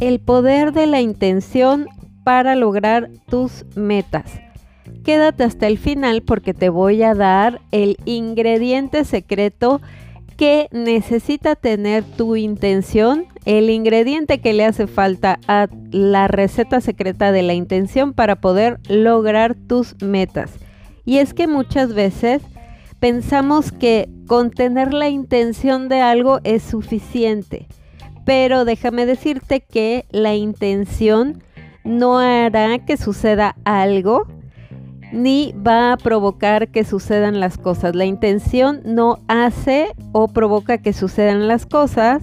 El poder de la intención para lograr tus metas. Quédate hasta el final porque te voy a dar el ingrediente secreto que necesita tener tu intención, el ingrediente que le hace falta a la receta secreta de la intención para poder lograr tus metas. Y es que muchas veces pensamos que con tener la intención de algo es suficiente, pero déjame decirte que la intención no hará que suceda algo ni va a provocar que sucedan las cosas. La intención no hace o provoca que sucedan las cosas,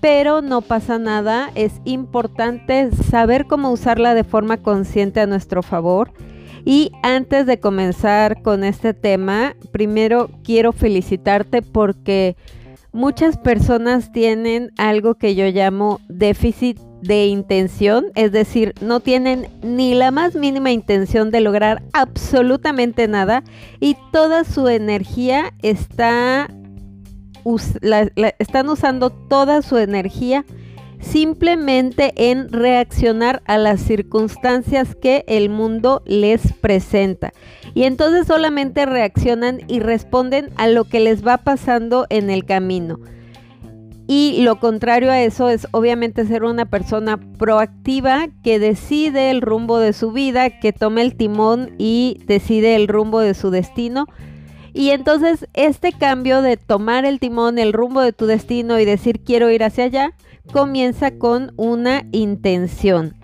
pero no pasa nada. Es importante saber cómo usarla de forma consciente a nuestro favor. Y antes de comenzar con este tema, primero quiero felicitarte porque muchas personas tienen algo que yo llamo déficit de intención, es decir, no tienen ni la más mínima intención de lograr absolutamente nada y toda su energía está, están usando toda su energía simplemente en reaccionar a las circunstancias que el mundo les presenta. Y entonces solamente reaccionan y responden a lo que les va pasando en el camino. Y lo contrario a eso es obviamente ser una persona proactiva que decide el rumbo de su vida, que tome el timón y decide el rumbo de su destino. Y entonces este cambio de tomar el timón, el rumbo de tu destino y decir quiero ir hacia allá, comienza con una intención.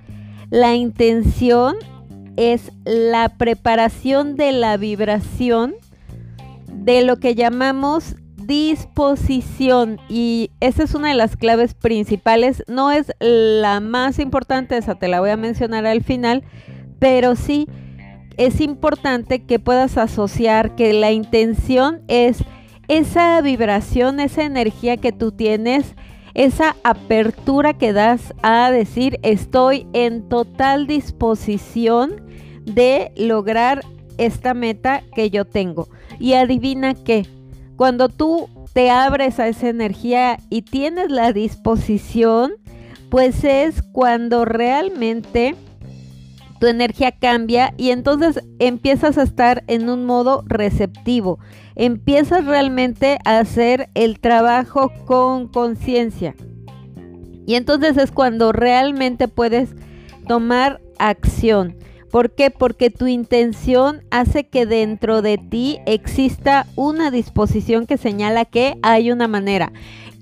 La intención es la preparación de la vibración de lo que llamamos disposición y esa es una de las claves principales. No es la más importante, esa te la voy a mencionar al final, pero sí es importante que puedas asociar que la intención es esa vibración, esa energía que tú tienes, esa apertura que das a decir estoy en total disposición de lograr esta meta que yo tengo. Y adivina qué, cuando tú te abres a esa energía y tienes la disposición, pues es cuando realmente tu energía cambia y entonces empiezas a estar en un modo receptivo. Empiezas realmente a hacer el trabajo con conciencia. Y entonces es cuando realmente puedes tomar acción. ¿Por qué? Porque tu intención hace que dentro de ti exista una disposición que señala que hay una manera,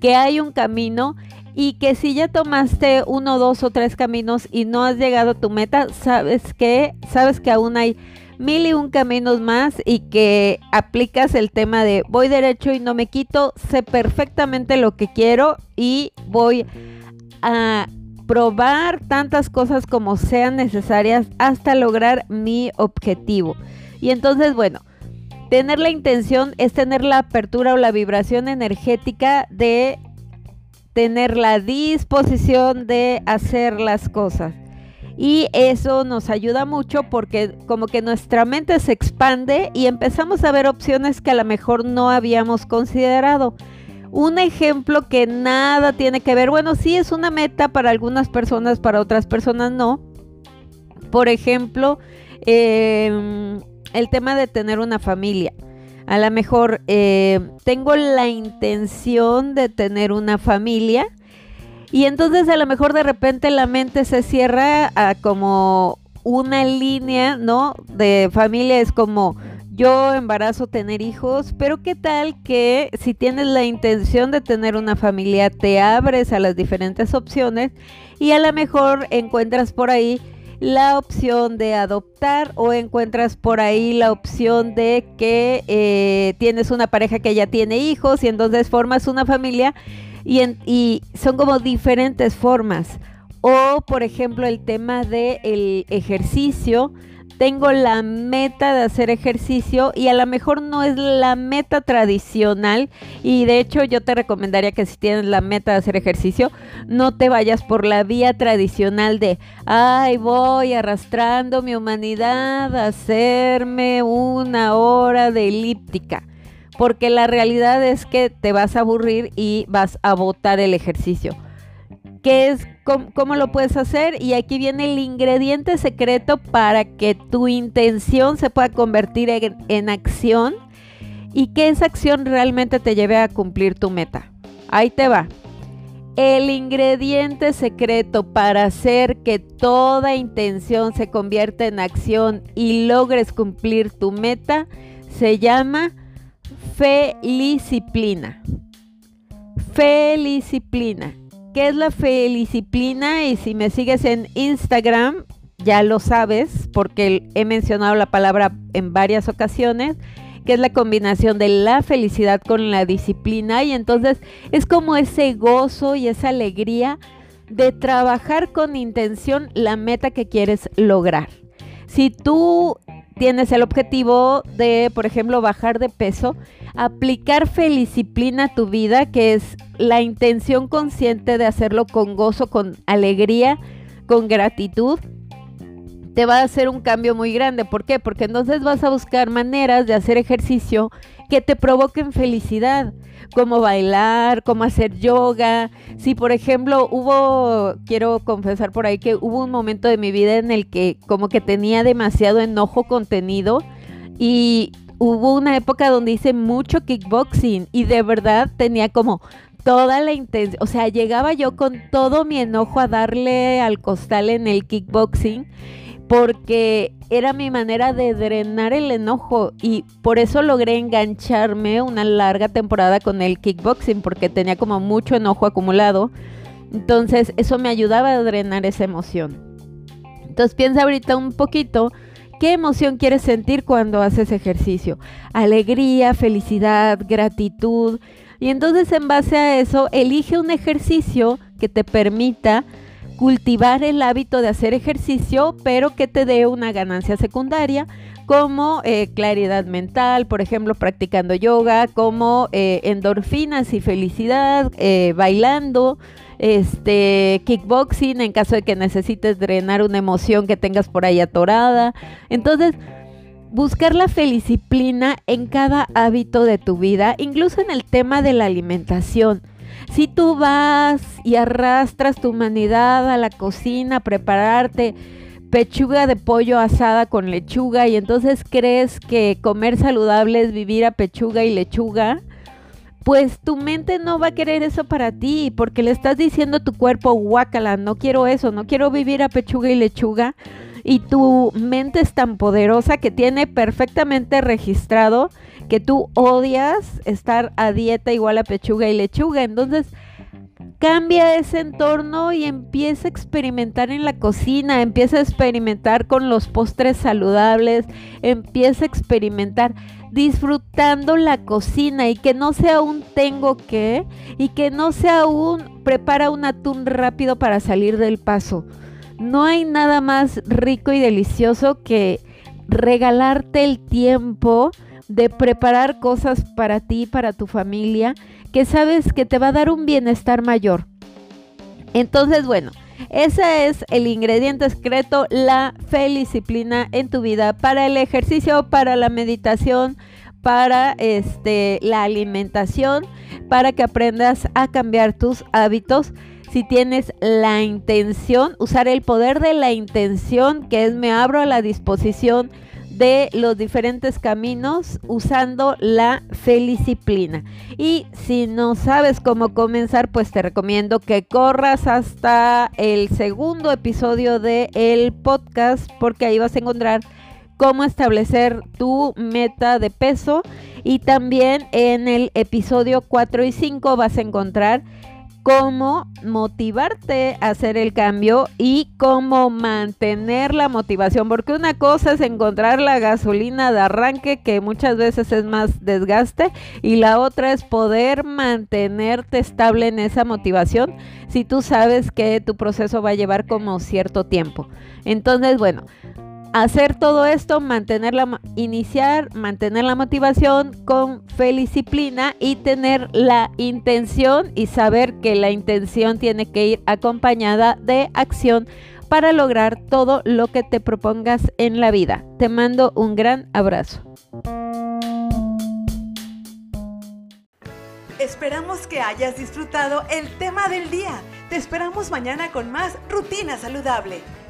que hay un camino y que si ya tomaste uno, dos o tres caminos y no has llegado a tu meta, sabes que, sabes que aún hay mil y un caminos más y que aplicas el tema de voy derecho y no me quito, sé perfectamente lo que quiero y voy a probar tantas cosas como sean necesarias hasta lograr mi objetivo. Y entonces, bueno, tener la intención es tener la apertura o la vibración energética de tener la disposición de hacer las cosas. Y eso nos ayuda mucho porque como que nuestra mente se expande y empezamos a ver opciones que a lo mejor no habíamos considerado. Un ejemplo que nada tiene que ver, bueno, sí es una meta para algunas personas, para otras personas no. Por ejemplo, em, el tema de tener una familia. A lo mejor eh, tengo la intención de tener una familia y entonces a lo mejor de repente la mente se cierra a como una línea, ¿no? De familia es como yo embarazo tener hijos, pero qué tal que si tienes la intención de tener una familia, te abres a las diferentes opciones y a lo mejor encuentras por ahí la opción de adoptar o encuentras por ahí la opción de que eh, tienes una pareja que ya tiene hijos y entonces formas una familia y, y son como diferentes formas. O por ejemplo el tema del ejercicio tengo la meta de hacer ejercicio y a lo mejor no es la meta tradicional y de hecho yo te recomendaría que si tienes la meta de hacer ejercicio no te vayas por la vía tradicional de ay voy arrastrando mi humanidad a hacerme una hora de elíptica porque la realidad es que te vas a aburrir y vas a botar el ejercicio. ¿Qué es? Cómo, lo puedes hacer? Y aquí viene el ingrediente secreto para que tu intención se pueda convertir en, en acción y que esa acción realmente te lleve a cumplir tu meta. Ahí te va. El ingrediente secreto para hacer que toda intención se convierta en acción y logres cumplir tu meta se llama felicisciplina. Felicisciplina. ¿Qué es la felicisciplina? Y si me sigues en Instagram, ya lo sabes porque he mencionado la palabra en varias ocasiones que es la combinación de la felicidad con la disciplina y entonces es como ese gozo y esa alegría de trabajar con intención la meta que quieres lograr. Si tú tienes el objetivo de, por ejemplo, bajar de peso, aplicar felicisciplina a tu vida, que es la intención consciente de hacerlo con gozo, con alegría, con gratitud, te va a hacer un cambio muy grande. ¿Por qué? Porque entonces vas a buscar maneras de hacer ejercicio que te provoquen felicidad, como bailar, como hacer yoga. Si por ejemplo hubo, quiero confesar por ahí que hubo un momento de mi vida en el que como que tenía demasiado enojo contenido y hubo una época donde hice mucho kickboxing y de verdad tenía como toda la intención, o sea, llegaba yo con todo mi enojo a darle al costal en el kickboxing porque era mi manera de drenar el enojo y por eso logré engancharme una larga temporada con el kickboxing porque tenía como mucho enojo acumulado. Entonces eso me ayudaba a drenar esa emoción. Entonces piensa ahorita un poquito qué emoción quieres sentir cuando haces ejercicio. Alegría, felicidad, gratitud. Y entonces en base a eso elige un ejercicio que te permita cultivar el hábito de hacer ejercicio, pero que te dé una ganancia secundaria, como eh, claridad mental, por ejemplo, practicando yoga, como eh, endorfinas y felicidad, eh, bailando, este kickboxing en caso de que necesites drenar una emoción que tengas por ahí atorada. Entonces, buscar la felicisciplina en cada hábito de tu vida, incluso en el tema de la alimentación. Si tú vas y arrastras tu humanidad a la cocina a prepararte pechuga de pollo asada con lechuga y entonces crees que comer saludable es vivir a pechuga y lechuga, pues tu mente no va a querer eso para ti porque le estás diciendo a tu cuerpo, guácala, no quiero eso, no quiero vivir a pechuga y lechuga. Y tu mente es tan poderosa que tiene perfectamente registrado que tú odias estar a dieta igual a pechuga y lechuga. Entonces, cambia ese entorno y empieza a experimentar en la cocina, empieza a experimentar con los postres saludables, empieza a experimentar disfrutando la cocina y que no sea un tengo que y que no sea un prepara un atún rápido para salir del paso. No hay nada más rico y delicioso que regalarte el tiempo de preparar cosas para ti, para tu familia, que sabes que te va a dar un bienestar mayor. Entonces, bueno, ese es el ingrediente secreto, la felicisciplina en tu vida para el ejercicio, para la meditación, para este, la alimentación, para que aprendas a cambiar tus hábitos. Si tienes la intención, usar el poder de la intención, que es me abro a la disposición de los diferentes caminos usando la felicisciplina. Y si no sabes cómo comenzar, pues te recomiendo que corras hasta el segundo episodio de el podcast porque ahí vas a encontrar cómo establecer tu meta de peso y también en el episodio 4 y 5 vas a encontrar cómo motivarte a hacer el cambio y cómo mantener la motivación, porque una cosa es encontrar la gasolina de arranque, que muchas veces es más desgaste, y la otra es poder mantenerte estable en esa motivación si tú sabes que tu proceso va a llevar como cierto tiempo. Entonces, bueno, hacer todo esto, mantenerla, iniciar, mantener la motivación con felicisciplina y tener la intención y saber que la intención tiene que ir acompañada de acción para lograr todo lo que te propongas en la vida. Te mando un gran abrazo. Esperamos que hayas disfrutado el tema del día. Te esperamos mañana con más Rutina Saludable.